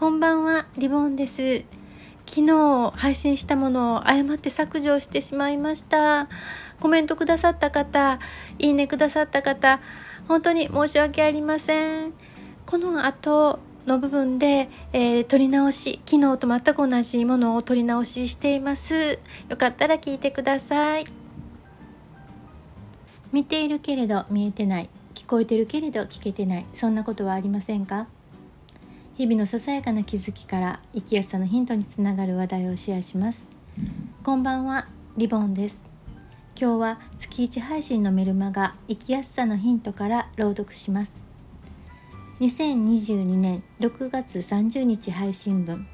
こんばんはリボンです。昨日配信したものを誤って削除してしまいました。コメントくださった方いいねくださった方本当に申し訳ありません。この後の部分で、えー、撮り直し昨日と全く同じものを撮り直ししています。よかったら聞いてください。見ているけれど見えてない。聞こえてるけれど聞けてない。そんなことはありませんか？日々のささやかな気づきから生きやすさのヒントにつながる話題をシェアします。こんばんはリボンです。今日は月1配信のメルマガ生きやすさのヒントから朗読します。2022年6月30日配信分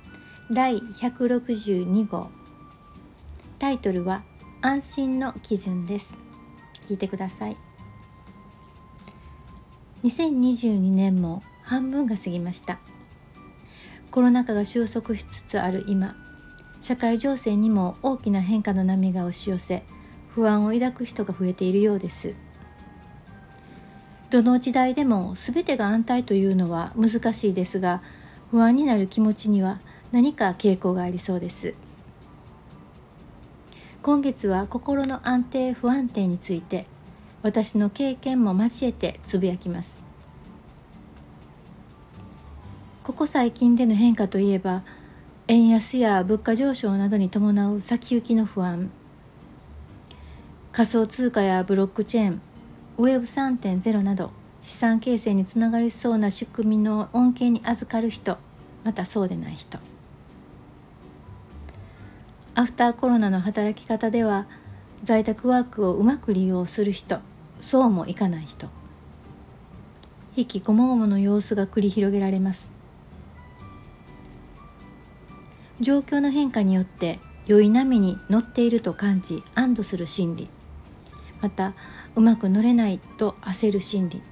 第162号。タイトルは安心の基準です。聞いてください。2022年も半分が過ぎました。コロナ禍が収束しつつある今社会情勢にも大きな変化の波が押し寄せ不安を抱く人が増えているようです。どの時代でも全てが安泰というのは難しいですが不安になる気持ちには何か傾向がありそうです。今月は心の安定不安定について私の経験も交えてつぶやきます。ここ最近での変化といえば円安や物価上昇などに伴う先行きの不安。仮想通貨やブロックチェーンウェブ3.0など資産形成につながりそうな仕組みの恩恵に預かる人またそうでない人。アフターコロナの働き方では在宅ワークをうまく利用する人そうもいかない人。引きこもごもの様子が繰り広げられます。状況の変化によって良い波に乗っていると感じ安堵する心理。またうまく乗れないと焦る心理。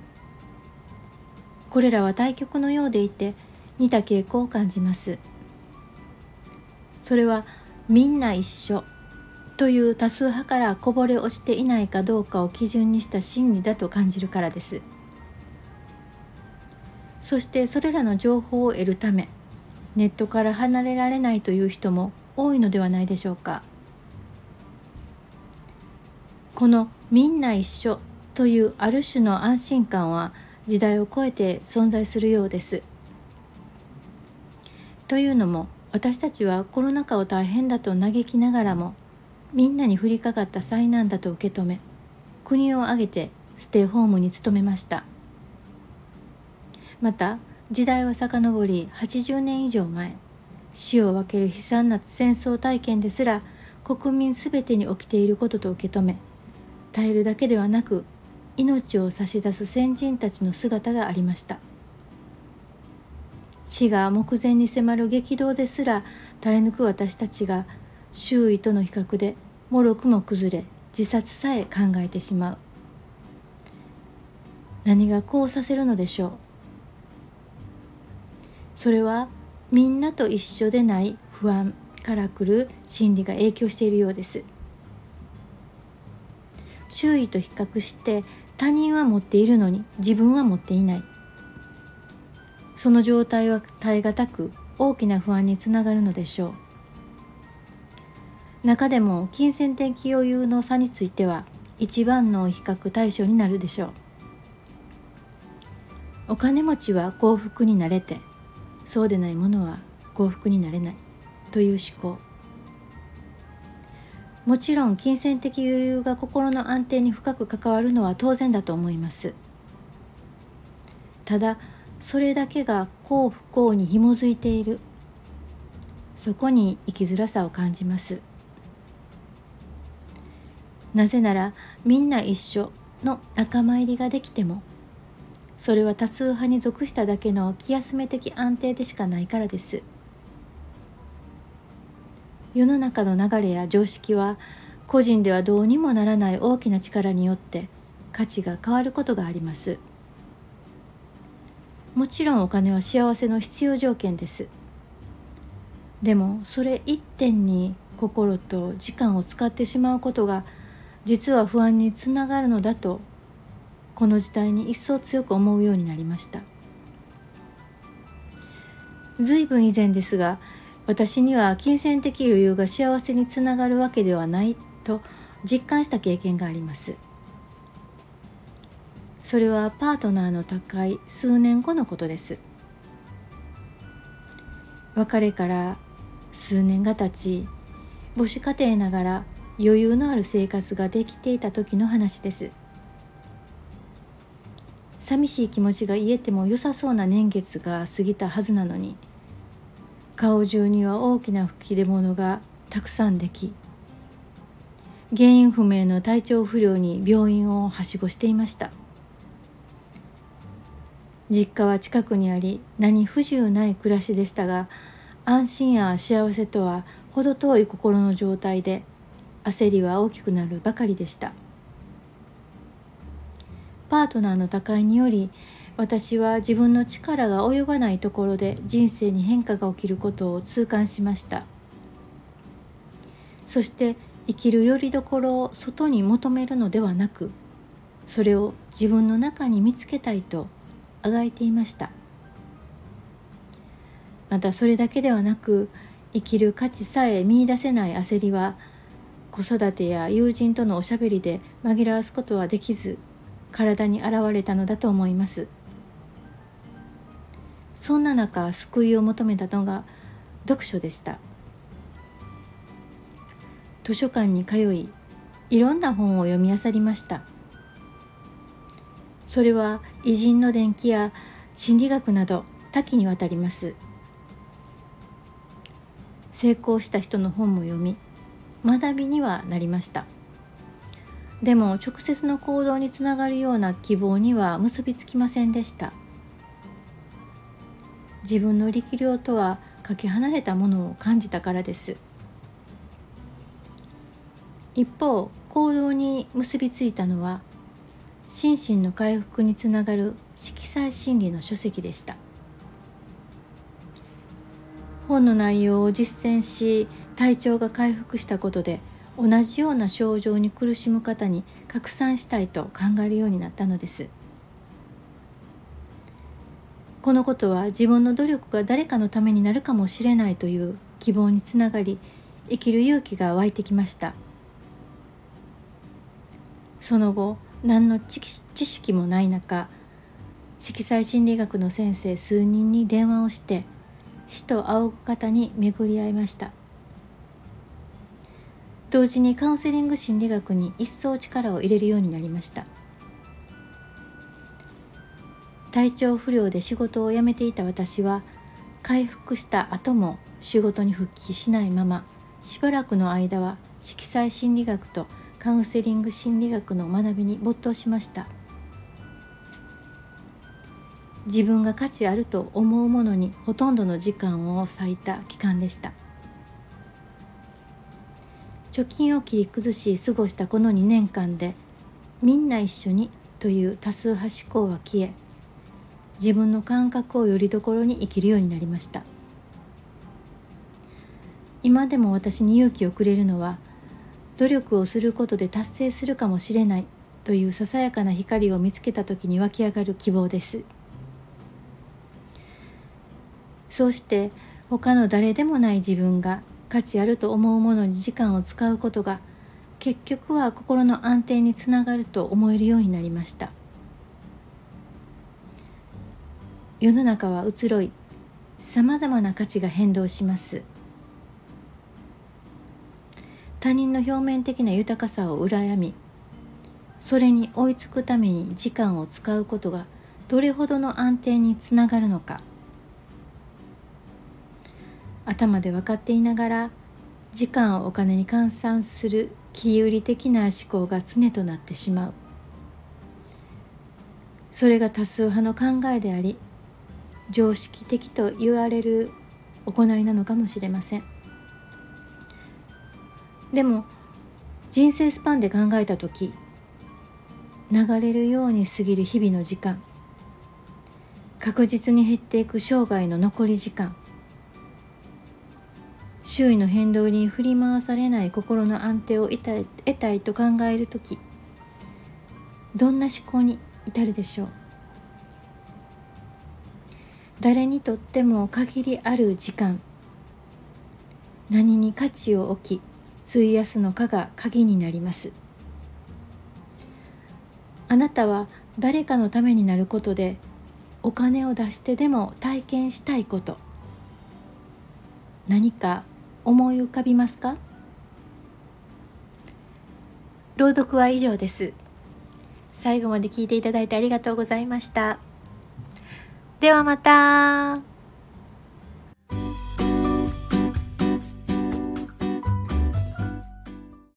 これらは対極のようでいて似た傾向を感じます。それはみんな一緒という多数派からこぼれ落ちていないかどうかを基準にした心理だと感じるからです。そしてそれらの情報を得るためネットから離れられないという人も多いのではないでしょうかこの「みんな一緒」というある種の安心感は時代を超えて存在するようです。というのも私たちはコロナ禍を大変だと嘆きながらもみんなに降りかかった災難だと受け止め国を挙げてステイホームに努めましたまた時代は遡り80年以上前死を分ける悲惨な戦争体験ですら国民全てに起きていることと受け止め耐えるだけではなく命を差し出す先人たちの姿がありました。死が目前に迫る激動ですら耐え抜く私たちが周囲との比較でもろくも崩れ自殺さえ考えてしまう。何がこうさせるのでしょう？それはみんなと一緒でない不安からくる心理が影響しているようです。周囲と比較して他人は持っているのに自分は持っていない。その状態は耐え難く大きな不安につながるのでしょう。中でも金銭的余裕の差については一番の比較対象になるでしょう。お金持ちは幸福になれてそうでないものは幸福になれないという思考。もちろん金銭的余裕が心の安定に深く関わるのは当然だと思います。ただそれだけが幸不幸に紐づいている。そこに生きづらさを感じます。なぜならみんな一緒の仲間入りができてもそれは多数派に属しただけの気休め的安定でしかないからです。世の中の流れや常識は個人ではどうにもならない大きな力によって価値が変わることがあります。もちろんお金は幸せの必要条件です。でもそれ一点に心と時間を使ってしまうことが実は不安につながるのだとこの時代に一層強く思うようになりました。随分以前ですが私には金銭的余裕が幸せにつながるわけではないと実感した経験があります。それはパートナーの高い数年後のことです。別れから数年が経ち母子家庭ながら余裕のある生活ができていた時の話です。寂しい気持ちが癒えても良さそうな年月が過ぎたはずなのに顔中には大きな吹き出物がたくさんでき原因不明の体調不良に病院をはしごしていました。実家は近くにあり何不自由ない暮らしでしたが安心や幸せとは程遠い心の状態で焦りは大きくなるばかりでした。パートナーの他界により私は自分の力が及ばないところで人生に変化が起きることを痛感しました。そして生きるよりどころを外に求めるのではなくそれを自分の中に見つけたいとあがいていました。またそれだけではなく生きる価値さえ見いだせない焦りは子育てや友人とのおしゃべりで紛らわすことはできず体に現れたのだと思います。そんな中救いを求めたのが読書でした。図書館に通いいろんな本を読み漁りました。それは偉人の伝記や心理学など多岐にわたります。成功した人の本も読み学びにはなりました。でも直接の行動につながるような希望には結びつきませんでした。自分の力量とはかけ離れたものを感じたからです。一方行動に結びついたのは心身の回復につながる色彩心理の書籍でした。本の内容を実践し体調が回復したことで同じような症状に苦しむ方に拡散したいと考えるようになったのです。このことは自分の努力が誰かのためになるかもしれないという希望につながり生きる勇気が湧いてきました。その後何の知識もない中色彩心理学の先生数人に電話をして死と仰ぐ方に巡り合いました。同時にカウンセリング心理学に一層力を入れるようになりました。体調不良で仕事を辞めていた私は回復した後も仕事に復帰しないまましばらくの間は色彩心理学とカウンセリング心理学の学びに没頭しました。自分が価値あると思うものにほとんどの時間を割いた期間でした。貯金を切り崩し過ごしたこの2年間でみんな一緒にという多数派思考は消え自分の感覚をよりどころに生きるようになりました。今でも私に勇気をくれるのは努力をすることで達成するかもしれないというささやかな光を見つけた時に湧き上がる希望です。そうして他の誰でもない自分が価値あると思うものに時間を使うことが結局は心の安定につながると思えるようになりました。世の中は移ろいさまざまな価値が変動します。他人の表面的な豊かさを羨みそれに追いつくために時間を使うことがどれほどの安定につながるのか。頭で分かっていながら時間をお金に換算する気売り的な思考が常となってしまう。それが多数派の考えであり常識的と言われる行いなのかもしれません。でも人生スパンで考えた時流れるように過ぎる日々の時間確実に減っていく生涯の残り時間周囲の変動に振り回されない心の安定を得たい得たいと考える時どんな思考に至るでしょう？誰にとっても限りある時間。何に価値を置き費やすのかが鍵になります。あなたは誰かのためになることでお金を出してでも体験したいこと。何か思い浮かびますか？朗読は以上です。最後まで聞いていただいてありがとうございました。ではまた。